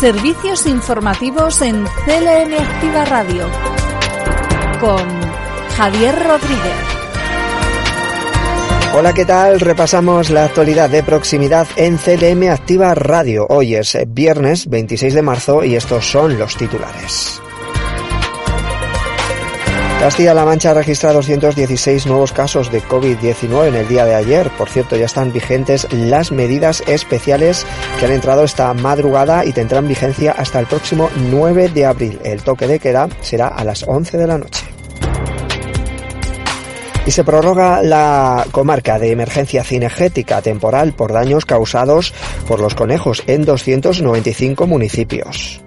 Servicios informativos en CLM Activa Radio con Javier Rodríguez. Hola, ¿qué tal? Repasamos la actualidad de proximidad en CLM Activa Radio. Hoy es viernes 26 de marzo y estos son los titulares. Castilla-La Mancha ha registrado 216 nuevos casos de COVID-19 en el día de ayer. Por cierto, ya están vigentes las medidas especiales que han entrado esta madrugada y tendrán vigencia hasta el próximo 9 de abril. El toque de queda será a las 11 de la noche. Y se prorroga la comarca de emergencia cinegética temporal por daños causados por los conejos en 295 municipios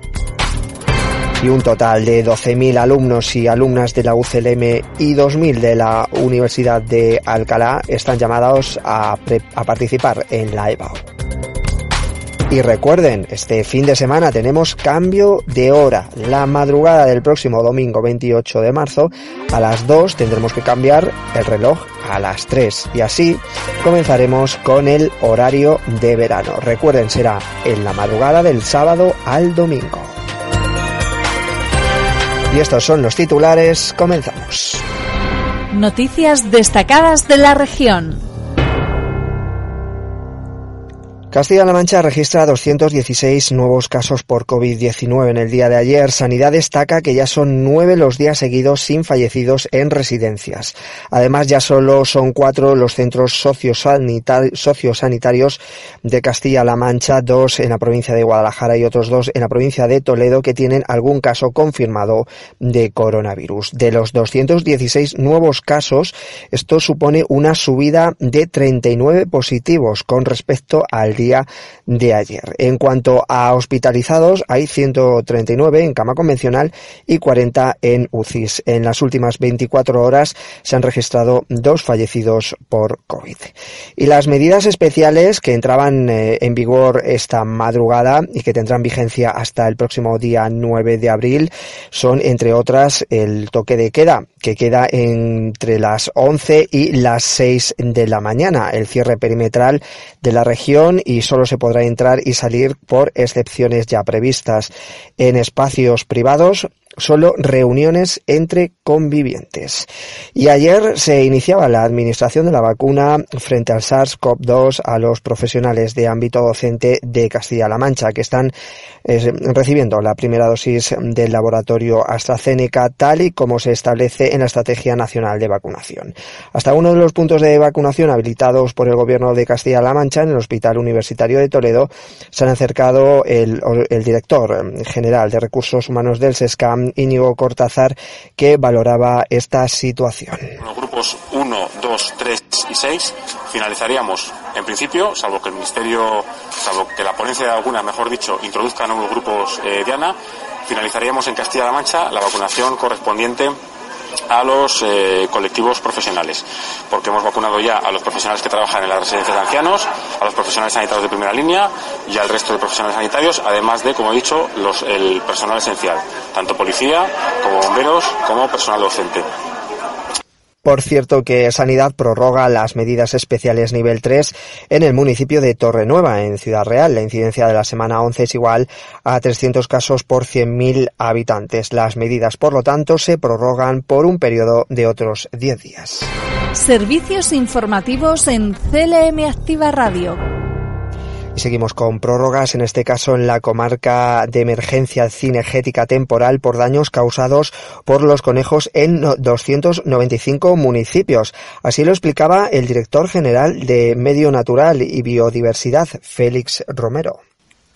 y un total de 12.000 alumnos y alumnas de la UCLM y 2.000 de la Universidad de Alcalá están llamados a, participar en la EBAU. Y recuerden, este fin de semana tenemos cambio de hora. La madrugada del próximo domingo 28 de marzo a las 2 tendremos que cambiar el reloj a las 3 y así comenzaremos con el horario de verano. Recuerden, será en la madrugada del sábado al domingo. Y estos son los titulares. Comenzamos. Noticias destacadas de la región. Castilla-La Mancha registra 216 nuevos casos por COVID-19 en el día de ayer. Sanidad destaca que ya son nueve los días seguidos sin fallecidos en residencias. Además, ya solo son cuatro los centros sociosanitarios de Castilla-La Mancha, dos en la provincia de Guadalajara y otros dos en la provincia de Toledo que tienen algún caso confirmado de coronavirus. De los 216 nuevos casos, esto supone una subida de 39 positivos con respecto al día de ayer. En cuanto a hospitalizados, hay 139 en cama convencional y 40 en UCIs. En las últimas 24 horas se han registrado dos fallecidos por COVID. Y las medidas especiales que entraban eh, en vigor esta madrugada y que tendrán vigencia hasta el próximo día 9 de abril son, entre otras, el toque de queda, que queda entre las 11 y las 6 de la mañana, el cierre perimetral de la región y solo se podrá entrar y salir por excepciones ya previstas en espacios privados solo reuniones entre convivientes. Y ayer se iniciaba la administración de la vacuna frente al SARS-CoV-2 a los profesionales de ámbito docente de Castilla-La Mancha que están eh, recibiendo la primera dosis del laboratorio AstraZeneca tal y como se establece en la Estrategia Nacional de Vacunación. Hasta uno de los puntos de vacunación habilitados por el Gobierno de Castilla-La Mancha en el Hospital Universitario de Toledo se han acercado el, el director general de Recursos Humanos del SESCAM Íñigo Cortázar, que valoraba esta situación. Los grupos 1, 2, 3 y 6 finalizaríamos, en principio, salvo que el Ministerio, salvo que la ponencia de alguna, mejor dicho, introduzca nuevos grupos eh, Diana, finalizaríamos en Castilla-La Mancha la vacunación correspondiente a los eh, colectivos profesionales, porque hemos vacunado ya a los profesionales que trabajan en las residencias de ancianos, a los profesionales sanitarios de primera línea y al resto de profesionales sanitarios, además de, como he dicho, los, el personal esencial, tanto policía como bomberos como personal docente. Por cierto que Sanidad prorroga las medidas especiales nivel 3 en el municipio de Torrenueva, en Ciudad Real. La incidencia de la semana 11 es igual a 300 casos por 100.000 habitantes. Las medidas, por lo tanto, se prorrogan por un periodo de otros 10 días. Servicios informativos en CLM Activa Radio. Y seguimos con prórrogas, en este caso en la comarca de emergencia cinegética temporal por daños causados por los conejos en 295 municipios. Así lo explicaba el director general de Medio Natural y Biodiversidad, Félix Romero.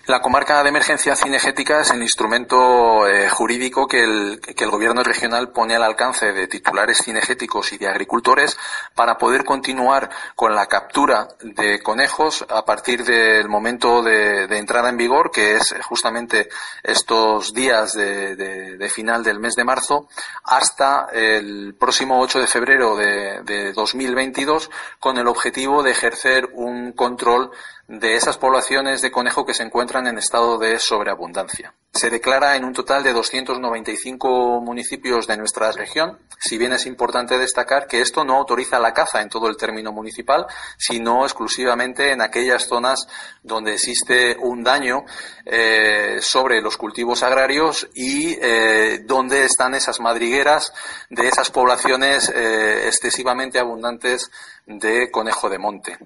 La comarca de emergencia cinegética es el instrumento eh, jurídico que el, gobierno regional pone al alcance de titulares cinegéticos y de agricultores para poder continuar con la captura de conejos a partir del momento de, entrada en vigor, que es justamente estos días de, de, final del mes de marzo, hasta el próximo 8 de febrero de, de 2022, con el objetivo de ejercer un control de esas poblaciones de conejo que se encuentran en estado de sobreabundancia. Se declara en un total de 295 municipios de nuestra región, si bien es importante destacar que esto no autoriza la caza en todo el término municipal, sino exclusivamente en aquellas zonas donde existe un daño eh, sobre los cultivos agrarios y eh, donde están esas madrigueras de esas poblaciones eh, excesivamente abundantes de conejo de monte.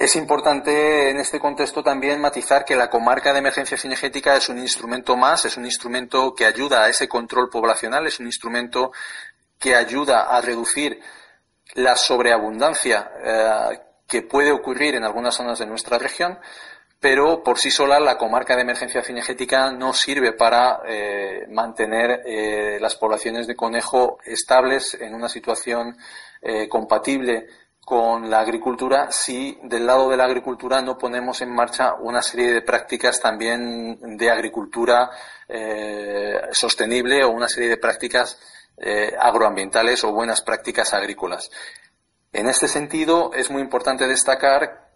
Es importante en este contexto también matizar que la comarca de emergencia cinegética es un instrumento más, es un instrumento que ayuda a ese control poblacional, es un instrumento que ayuda a reducir la sobreabundancia eh, que puede ocurrir en algunas zonas de nuestra región, pero por sí sola la comarca de emergencia cinegética no sirve para eh, mantener eh, las poblaciones de conejo estables en una situación compatible con la agricultura si del lado de la agricultura no ponemos en marcha una serie de prácticas también de agricultura eh, sostenible o una serie de prácticas eh, agroambientales o buenas prácticas agrícolas. En este sentido, es muy importante destacar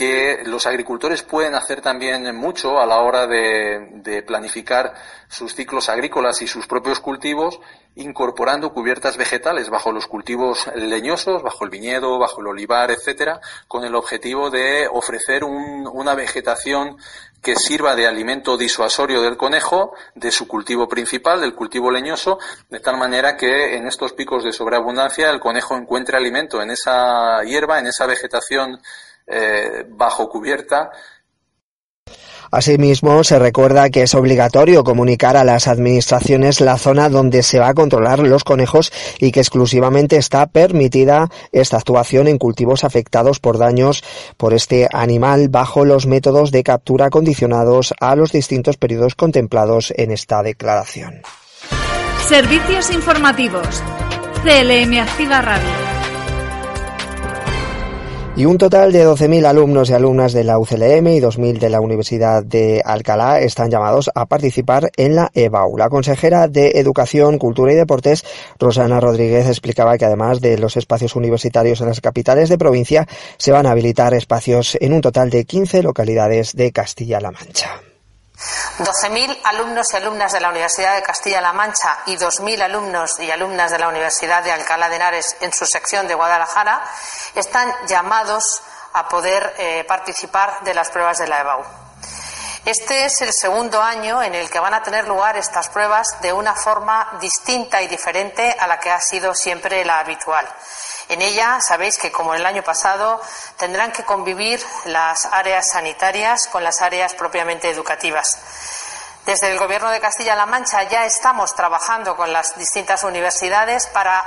que los agricultores pueden hacer también mucho a la hora de, planificar sus ciclos agrícolas y sus propios cultivos, incorporando cubiertas vegetales bajo los cultivos leñosos, bajo el viñedo, bajo el olivar, etcétera, con el objetivo de ofrecer una vegetación que sirva de alimento disuasorio del conejo, de su cultivo principal, del cultivo leñoso, de tal manera que en estos picos de sobreabundancia el conejo encuentre alimento en esa hierba, en esa vegetación eh, bajo cubierta. Asimismo, se recuerda que es obligatorio comunicar a las administraciones la zona donde se va a controlar los conejos y que exclusivamente está permitida esta actuación en cultivos afectados por daños por este animal bajo los métodos de captura condicionados a los distintos periodos contemplados en esta declaración. Servicios informativos. CLM Activa Radio. Y un total de 12.000 alumnos y alumnas de la UCLM y 2.000 de la Universidad de Alcalá están llamados a participar en la EBAU. La consejera de Educación, Cultura y Deportes, Rosana Rodríguez, explicaba que además de los espacios universitarios en las capitales de provincia, se van a habilitar espacios en un total de 15 localidades de Castilla-La Mancha. 12.000 alumnos y alumnas de la Universidad de Castilla-La Mancha y 2.000 alumnos y alumnas de la Universidad de Alcalá de Henares en su sección de Guadalajara están llamados a poder eh, participar de las pruebas de la EBAU. Este es el segundo año en el que van a tener lugar estas pruebas de una forma distinta y diferente a la que ha sido siempre la habitual. En ella sabéis que, como el año pasado, tendrán que convivir las áreas sanitarias con las áreas propiamente educativas. Desde el Gobierno de Castilla-La Mancha ya estamos trabajando con las distintas universidades para,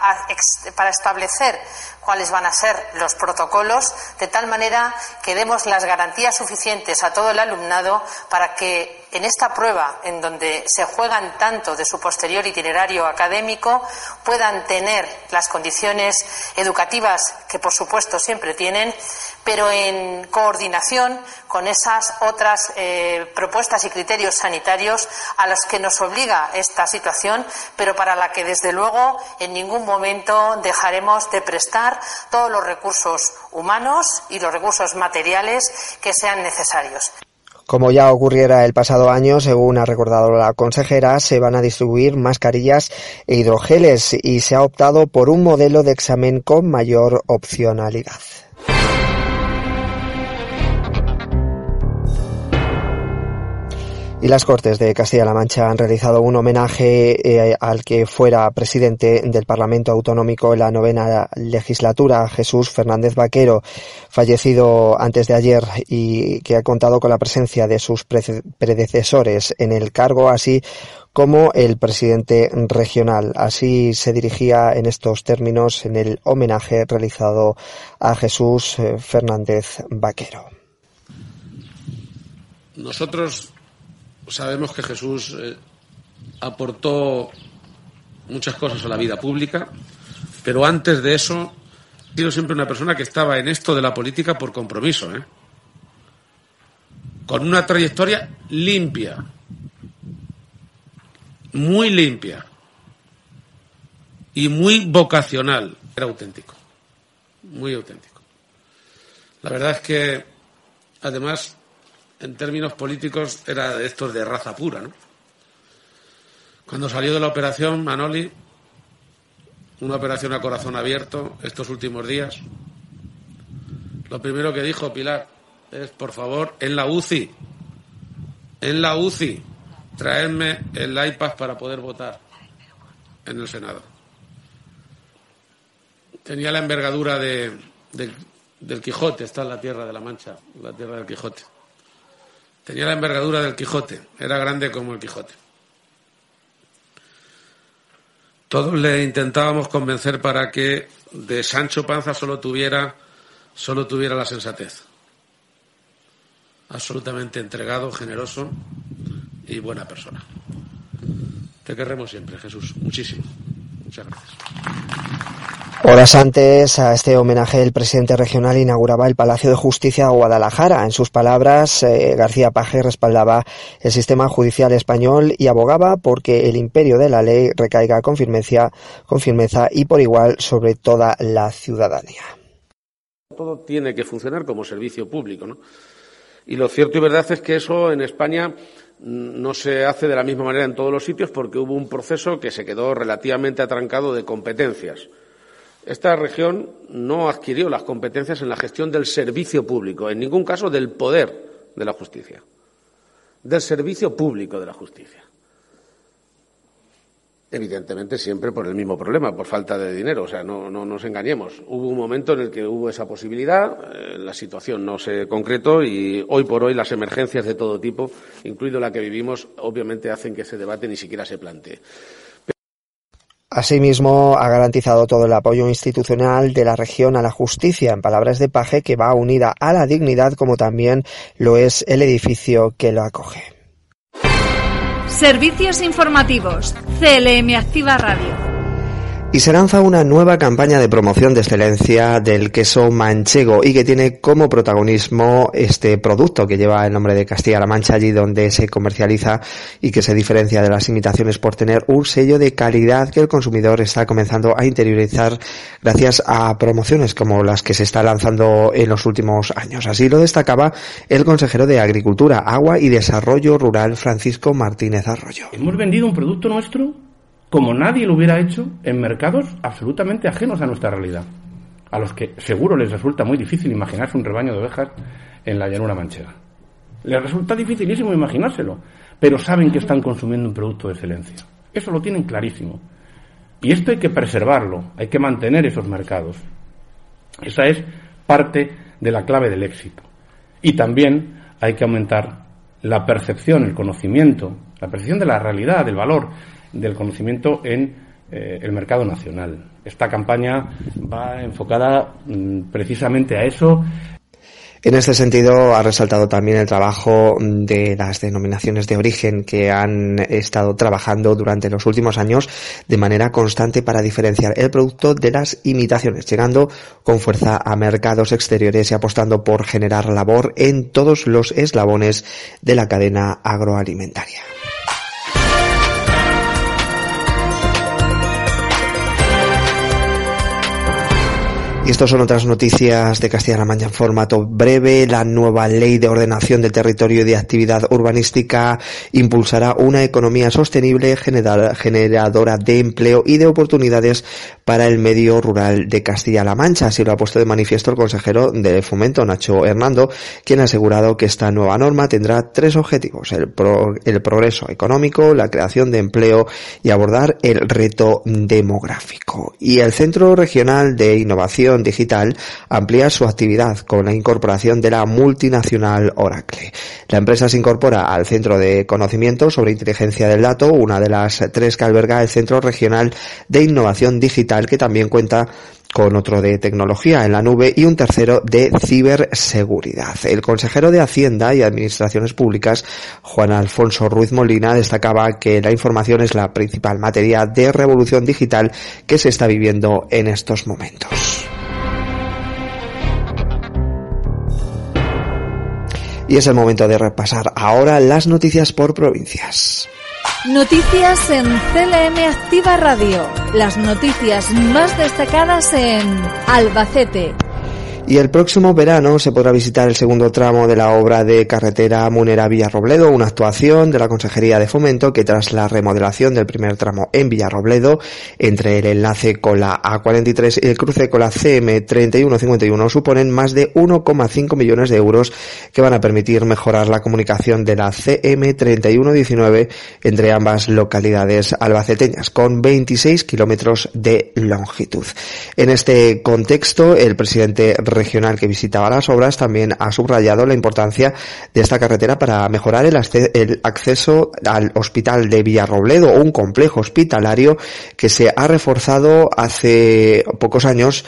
para, establecer cuáles van a ser los protocolos, de tal manera que demos las garantías suficientes a todo el alumnado para que en esta prueba, en donde se juegan tanto de su posterior itinerario académico, puedan tener las condiciones educativas que, por supuesto, siempre tienen, pero en coordinación con esas otras eh, propuestas y criterios sanitarios a los que nos obliga esta situación, pero para la que, desde luego, en ningún momento dejaremos de prestar todos los recursos humanos y los recursos materiales que sean necesarios. Como ya ocurriera el pasado año, según ha recordado la consejera, se van a distribuir mascarillas e hidrogeles y se ha optado por un modelo de examen con mayor opcionalidad. Y las Cortes de Castilla-La Mancha han realizado un homenaje eh, al que fuera presidente del Parlamento Autonómico en la novena legislatura, Jesús Fernández Vaquero, fallecido antes de ayer y que ha contado con la presencia de sus predecesores en el cargo, así como el presidente regional. Así se dirigía en estos términos en el homenaje realizado a Jesús eh, Fernández Vaquero. Nosotros sabemos que Jesús eh, aportó muchas cosas a la vida pública, pero antes de eso ha sido siempre una persona que estaba en esto de la política por compromiso, ¿eh? con una trayectoria limpia, muy limpia y muy vocacional. Era auténtico, muy auténtico. La verdad es que además, en términos políticos, era de estos de raza pura, ¿no? Cuando salió de la operación Manoli, una operación a corazón abierto estos últimos días, lo primero que dijo Pilar es, por favor, en la UCI, en la UCI, traedme el iPad para poder votar en el Senado. Tenía la envergadura de, del Quijote, está en la tierra de la Mancha, la tierra del Quijote. Tenía la envergadura del Quijote, era grande como el Quijote. Todos le intentábamos convencer para que de Sancho Panza solo tuviera, solo tuviera la sensatez. Absolutamente entregado, generoso y buena persona. Te querremos siempre, Jesús. Muchísimo. Muchas gracias. Horas antes a este homenaje, el presidente regional inauguraba el Palacio de Justicia de Guadalajara. En sus palabras, eh, García Paje respaldaba el sistema judicial español y abogaba porque el imperio de la ley recaiga con firmeza, con firmeza y por igual sobre toda la ciudadanía. Todo tiene que funcionar como servicio público, ¿no? Y lo cierto y verdad es que eso en España no se hace de la misma manera en todos los sitios porque hubo un proceso que se quedó relativamente atrancado de competencias esta región no adquirió las competencias en la gestión del servicio público, en ningún caso del poder de la justicia, del servicio público de la justicia. Evidentemente siempre por el mismo problema, por falta de dinero. O sea, no, nos engañemos. Hubo un momento en el que hubo esa posibilidad, eh, la situación no se concretó y hoy por hoy las emergencias de todo tipo, incluido la que vivimos, obviamente hacen que ese debate ni siquiera se plantee. Asimismo, ha garantizado todo el apoyo institucional de la región a la justicia, en palabras de Paje, que va unida a la dignidad como también lo es el edificio que lo acoge. Servicios informativos. CLM Activa Radio. Y se lanza una nueva campaña de promoción de excelencia del queso manchego y que tiene como protagonismo este producto que lleva el nombre de Castilla-La Mancha allí donde se comercializa y que se diferencia de las imitaciones por tener un sello de calidad que el consumidor está comenzando a interiorizar gracias a promociones como las que se está lanzando en los últimos años. Así lo destacaba el consejero de Agricultura, Agua y Desarrollo Rural Francisco Martínez Arroyo. Hemos vendido un producto nuestro como nadie lo hubiera hecho en mercados absolutamente ajenos a nuestra realidad, a los que seguro les resulta muy difícil imaginarse un rebaño de ovejas en la llanura manchega. Les resulta dificilísimo imaginárselo, pero saben que están consumiendo un producto de excelencia. Eso lo tienen clarísimo. Y esto hay que preservarlo, hay que mantener esos mercados. Esa es parte de la clave del éxito. Y también hay que aumentar la percepción, el conocimiento, la percepción de la realidad, del valor del conocimiento en eh, el mercado nacional. Esta campaña va enfocada mm, precisamente a eso. En este sentido, ha resaltado también el trabajo de las denominaciones de origen que han estado trabajando durante los últimos años de manera constante para diferenciar el producto de las imitaciones, llegando con fuerza a mercados exteriores y apostando por generar labor en todos los eslabones de la cadena agroalimentaria. Y estas son otras noticias de Castilla-La Mancha en formato breve. La nueva ley de ordenación del territorio y de actividad urbanística impulsará una economía sostenible, generadora de empleo y de oportunidades para el medio rural de Castilla-La Mancha. Así lo ha puesto de manifiesto el consejero de Fomento, Nacho Hernando, quien ha asegurado que esta nueva norma tendrá tres objetivos. El, el progreso económico, la creación de empleo y abordar el reto demográfico. Y el Centro Regional de Innovación Digital amplía su actividad con la incorporación de la multinacional Oracle. La empresa se incorpora al Centro de Conocimiento sobre Inteligencia del Dato, una de las tres que alberga el Centro Regional de Innovación Digital, que también cuenta con otro de tecnología en la nube y un tercero de ciberseguridad. El consejero de Hacienda y Administraciones Públicas, Juan Alfonso Ruiz Molina, destacaba que la información es la principal materia de revolución digital que se está viviendo en estos momentos. Y es el momento de repasar ahora las noticias por provincias. Noticias en CLM Activa Radio. Las noticias más destacadas en Albacete, Y el próximo verano se podrá visitar el segundo tramo de la obra de carretera Munera Villarrobledo, una actuación de la Consejería de Fomento que tras la remodelación del primer tramo en Villarrobledo, entre el enlace con la A43 y el cruce con la CM3151, suponen más de 1,5 millones de euros que van a permitir mejorar la comunicación de la CM3119 entre ambas localidades albaceteñas, con 26 kilómetros de longitud. En este contexto, el presidente regional que visitaba las obras también ha subrayado la importancia de esta carretera para mejorar el, acceso al hospital de Villarrobledo, un complejo hospitalario que se ha reforzado hace pocos años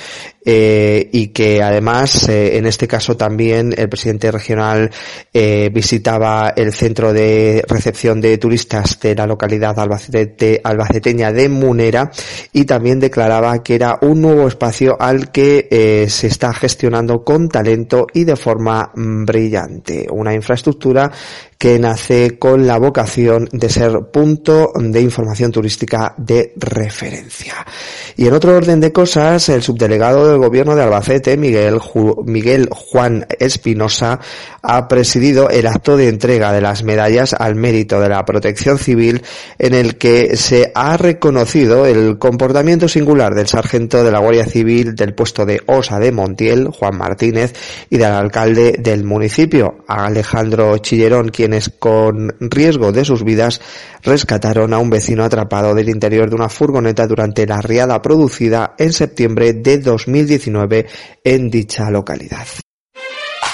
eh, y que además eh, en este caso también el presidente regional eh, visitaba el centro de recepción de turistas de la localidad albacete, albaceteña de Munera y también declaraba que era un nuevo espacio al que se está gestionando con talento y de forma mm, brillante. Una infraestructura que nace con la vocación de ser punto de información turística de referencia. Y en otro orden de cosas, el subdelegado del gobierno de Albacete, Miguel, Miguel Juan Espinosa, ha presidido el acto de entrega de las medallas al mérito de la protección civil en el que se ha reconocido el comportamiento singular del sargento de la Guardia Civil del puesto de Osa de Montiel, Juan Martínez, y del alcalde del municipio, Alejandro Chillerón, quien quienes con riesgo de sus vidas rescataron a un vecino atrapado del interior de una furgoneta durante la riada producida en septiembre de 2019 en dicha localidad.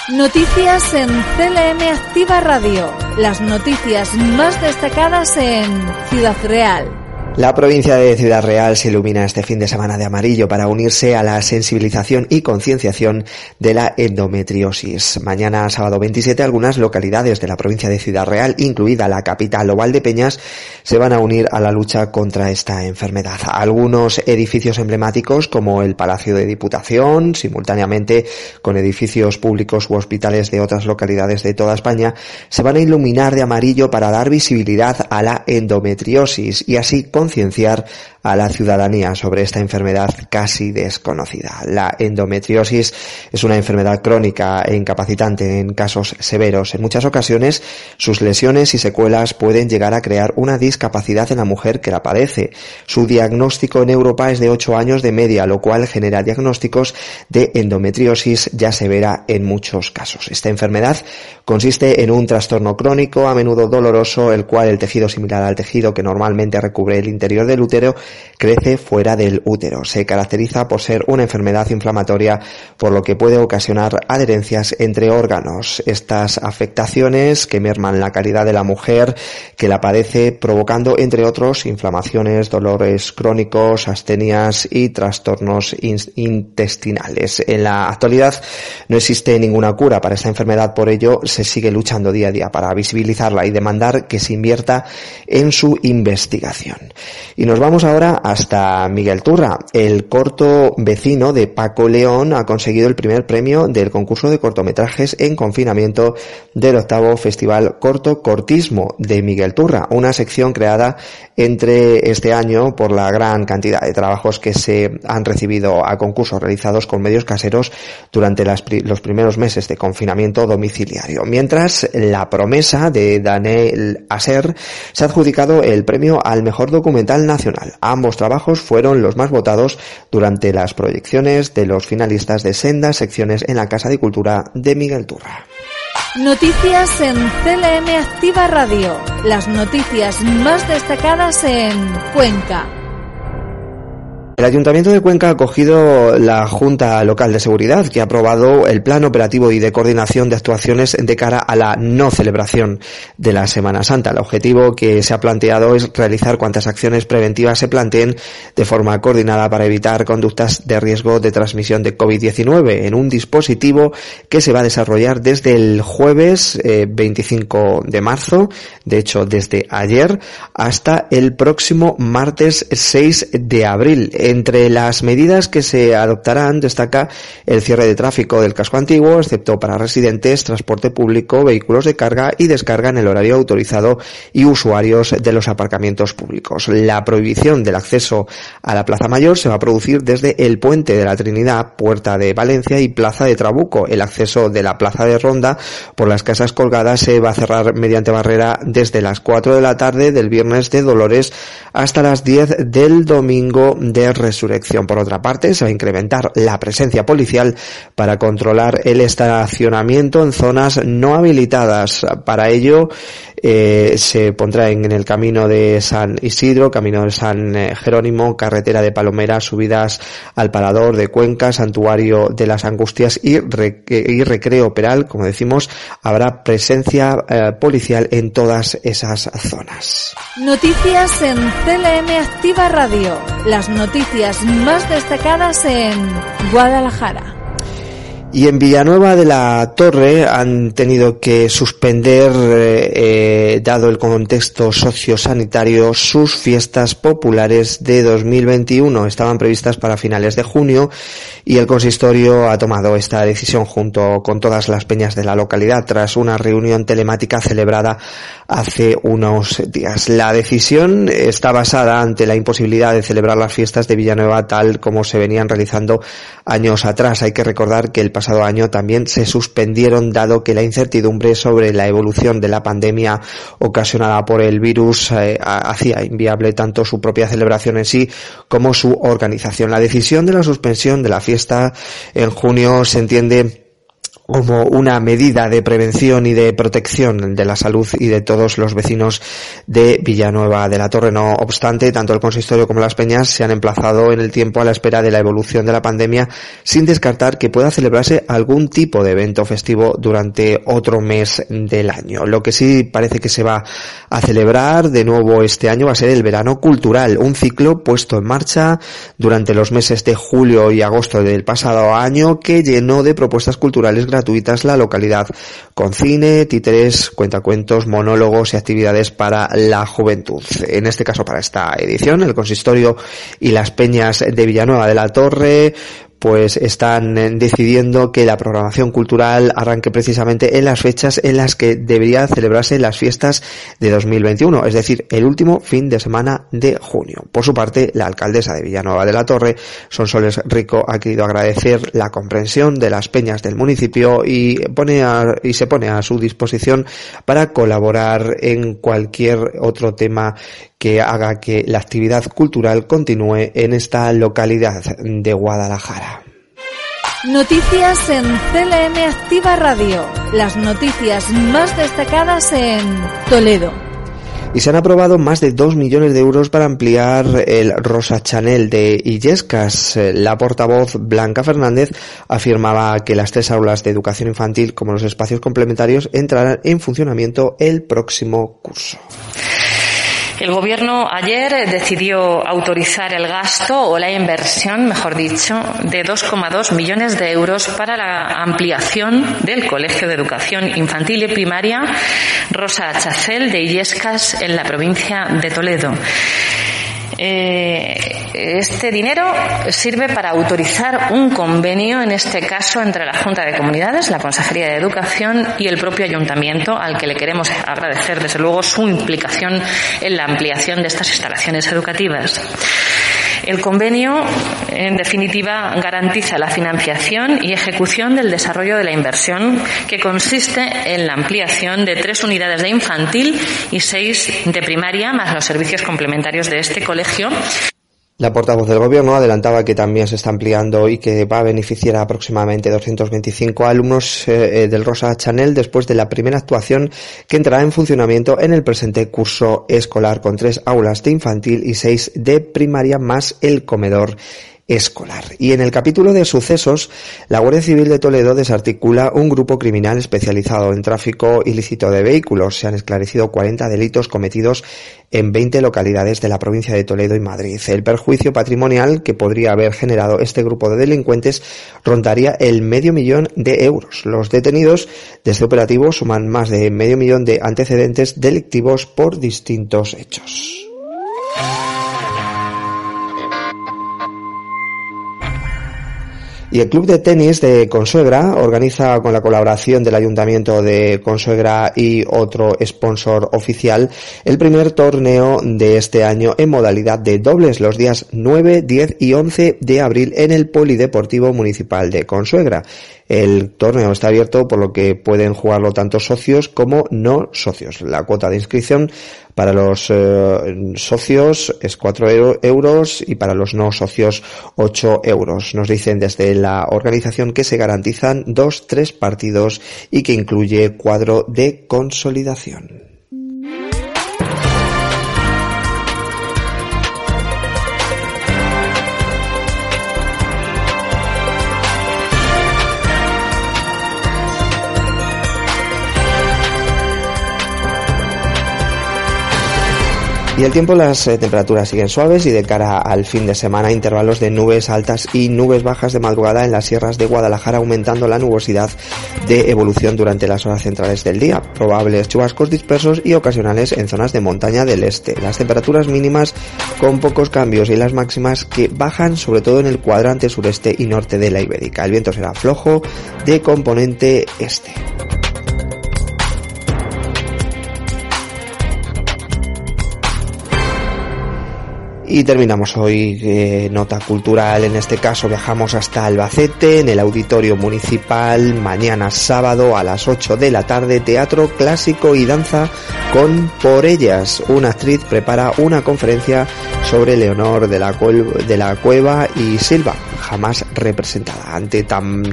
Noticias en CLM Activa Radio. Las noticias más destacadas en Ciudad Real. La provincia de Ciudad Real se ilumina este fin de semana de amarillo para unirse a la sensibilización y concienciación de la endometriosis. Mañana, sábado 27, algunas localidades de la provincia de Ciudad Real, incluida la capital o Valdepeñas, se van a unir a la lucha contra esta enfermedad. Algunos edificios emblemáticos, como el Palacio de Diputación, simultáneamente con edificios públicos u hospitales de otras localidades de toda España, se van a iluminar de amarillo para dar visibilidad a la endometriosis y así concienciar a la ciudadanía sobre esta enfermedad casi desconocida. La endometriosis es una enfermedad crónica e incapacitante en casos severos. En muchas ocasiones, sus lesiones y secuelas pueden llegar a crear una discapacidad en la mujer que la padece. Su diagnóstico en Europa es de 8 años de media, lo cual genera diagnósticos de endometriosis ya severa en muchos casos. Esta enfermedad consiste en un trastorno crónico, a menudo doloroso, el cual el tejido similar al tejido que normalmente recubre el interior del útero crece fuera del útero. Se caracteriza por ser una enfermedad inflamatoria, por lo que puede ocasionar adherencias entre órganos. Estas afectaciones que merman la calidad de la mujer que la padece, provocando, entre otros, inflamaciones, dolores crónicos, astenias y trastornos intestinales. En la actualidad no existe ninguna cura para esta enfermedad, por ello se sigue luchando día a día para visibilizarla y demandar que se invierta en su investigación. Y nos vamos ahora hasta Miguel Turra. El corto vecino de Paco León ha conseguido el primer premio del concurso de cortometrajes en confinamiento del octavo Festival Corto Cortismo de Miguel Turra, una sección creada entre este año por la gran cantidad de trabajos que se han recibido a concursos realizados con medios caseros durante los primeros meses de confinamiento domiciliario. Mientras la promesa de Daniel Aser se ha adjudicado el premio al mejor documental nacional. Ambos trabajos fueron los más votados durante las proyecciones de los finalistas de sendas secciones en la Casa de Cultura de Miguel Turra. Noticias en CLM Activa Radio. Las noticias más destacadas en Cuenca. El Ayuntamiento de Cuenca ha acogido la Junta Local de Seguridad que ha aprobado el plan operativo y de coordinación de actuaciones de cara a la no celebración de la Semana Santa. El objetivo que se ha planteado es realizar cuantas acciones preventivas se planteen de forma coordinada para evitar conductas de riesgo de transmisión de COVID-19 en un dispositivo que se va a desarrollar desde el jueves 25 eh, de marzo, de hecho desde ayer, hasta el próximo martes 6 de abril Entre las medidas que se adoptarán destaca el cierre de tráfico del casco antiguo, excepto para residentes, transporte público, vehículos de carga y descarga en el horario autorizado y usuarios de los aparcamientos públicos. La prohibición del acceso a la Plaza Mayor se va a producir desde el Puente de la Trinidad, Puerta de Valencia y Plaza de Trabuco. El acceso de la Plaza de Ronda por las casas colgadas se va a cerrar mediante barrera desde las 4 de la tarde del viernes de Dolores hasta las 10 del domingo de Resurrección. Por otra parte, se va a incrementar la presencia policial para controlar el estacionamiento en zonas no habilitadas. Para ello, eh, se pondrá en, el camino de San Isidro, camino de San eh, Jerónimo, carretera de Palomera, subidas al Parador de Cuenca, Santuario de las Angustias y, Recreo Peral, como decimos, habrá presencia eh, policial en todas esas zonas. Noticias en CLM Activa Radio. Las noticias más destacadas en Guadalajara. Y en Villanueva de la Torre han tenido que suspender, eh, eh, dado el contexto sociosanitario, sus fiestas populares de 2021. Estaban previstas para finales de junio y el consistorio ha tomado esta decisión junto con todas las peñas de la localidad tras una reunión telemática celebrada hace unos días. La decisión está basada ante la imposibilidad de celebrar las fiestas de Villanueva tal como se venían realizando años atrás. Hay que recordar que el pasado año también se suspendieron dado que la incertidumbre sobre la evolución de la pandemia ocasionada por el virus eh, hacía inviable tanto su propia celebración en sí como su organización. La decisión de la suspensión de la fiesta en junio se entiende como una medida de prevención y de protección de la salud y de todos los vecinos de Villanueva de la Torre. No obstante, tanto el consistorio como las peñas se han emplazado en el tiempo a la espera de la evolución de la pandemia sin descartar que pueda celebrarse algún tipo de evento festivo durante otro mes del año. Lo que sí parece que se va a celebrar de nuevo este año va a ser el verano cultural, un ciclo puesto en marcha durante los meses de julio y agosto del pasado año que llenó de propuestas culturales gratuitas la localidad, con cine, títeres, cuentacuentos, monólogos y actividades para la juventud. En este caso, para esta edición, el consistorio y las peñas de Villanueva de la Torre pues están eh, decidiendo que la programación cultural arranque precisamente en las fechas en las que deberían celebrarse las fiestas de 2021, es decir, el último fin de semana de junio. Por su parte, la alcaldesa de Villanueva de la Torre, Sonsoles Rico, ha querido agradecer la comprensión de las peñas del municipio y pone y se pone a su disposición para colaborar en cualquier otro tema que haga que la actividad cultural continúe en esta localidad de Guadalajara. Noticias en CLM Activa Radio. Las noticias más destacadas en Toledo. Y se han aprobado más de 2 millones de euros para ampliar el Rosa Chanel de Illescas. La portavoz Blanca Fernández afirmaba que las tres aulas de educación infantil como los espacios complementarios entrarán en funcionamiento el próximo curso. El Gobierno ayer decidió autorizar el gasto o la inversión, mejor dicho, de 2,2 millones de euros para la ampliación del Colegio de Educación Infantil y Primaria Rosa Chacel de Illescas en la provincia de Toledo. Eh, este dinero sirve para autorizar un convenio, en este caso entre la Junta de Comunidades, la Consejería de Educación y el propio Ayuntamiento, al que le queremos agradecer desde luego su implicación en la ampliación de estas instalaciones educativas. El convenio, en definitiva, garantiza la financiación y ejecución del desarrollo de la inversión, que consiste en la ampliación de tres unidades de infantil y seis de primaria, más los servicios complementarios de este colegio, la portavoz del Gobierno adelantaba que también se está ampliando y que va a beneficiar a aproximadamente 225 alumnos eh, del Rosa Chanel después de la primera actuación que entrará en funcionamiento en el presente curso escolar con tres aulas de infantil y seis de primaria más el comedor escolar. Y en el capítulo de sucesos, la Guardia Civil de Toledo desarticula un grupo criminal especializado en tráfico ilícito de vehículos. Se han esclarecido 40 delitos cometidos en 20 localidades de la provincia de Toledo y Madrid. El perjuicio patrimonial que podría haber generado este grupo de delincuentes rondaría el medio millón de euros. Los detenidos de este operativo suman más de medio millón de antecedentes delictivos por distintos hechos. Y el Club de Tenis de Consuegra organiza con la colaboración del Ayuntamiento de Consuegra y otro sponsor oficial el primer torneo de este año en modalidad de dobles los días 9, 10 y 11 de abril en el Polideportivo Municipal de Consuegra. El torneo está abierto por lo que pueden jugarlo tanto socios como no socios. La cuota de inscripción para los eh, socios es 4 euros y para los no socios 8 euros. Nos dicen desde la organización que se garantizan dos, tres partidos y que incluye cuadro de consolidación. Y el tiempo, las eh, temperaturas siguen suaves y de cara al fin de semana, intervalos de nubes altas y nubes bajas de madrugada en las sierras de Guadalajara, aumentando la nubosidad de evolución durante las horas centrales del día. Probables chubascos dispersos y ocasionales en zonas de montaña del este. Las temperaturas mínimas con pocos cambios y las máximas que bajan sobre todo en el cuadrante sureste y norte de la Ibérica. El viento será flojo de componente este. Y terminamos hoy eh, nota cultural, en este caso viajamos hasta Albacete, en el Auditorio Municipal, mañana sábado a las 8 de la tarde, teatro clásico y danza con Por Ellas. Una actriz prepara una conferencia sobre Leonor de la, de la Cueva y Silva, jamás representada. Ante tan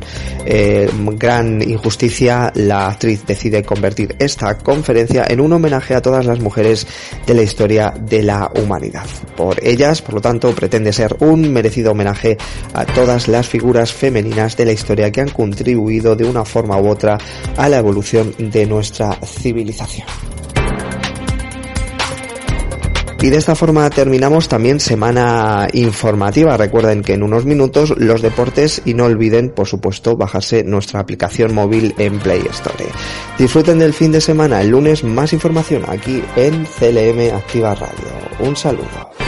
eh, gran injusticia, la actriz decide convertir esta conferencia en un homenaje a todas las mujeres de la historia de la humanidad. Por ellas, por lo tanto, pretende ser un merecido homenaje a todas las figuras femeninas de la historia que han contribuido de una forma u otra a la evolución de nuestra civilización. Y de esta forma terminamos también semana informativa. Recuerden que en unos minutos los deportes y no olviden, por supuesto, bajarse nuestra aplicación móvil en Play Store. Disfruten del fin de semana. El lunes más información aquí en CLM Activa Radio. Un saludo.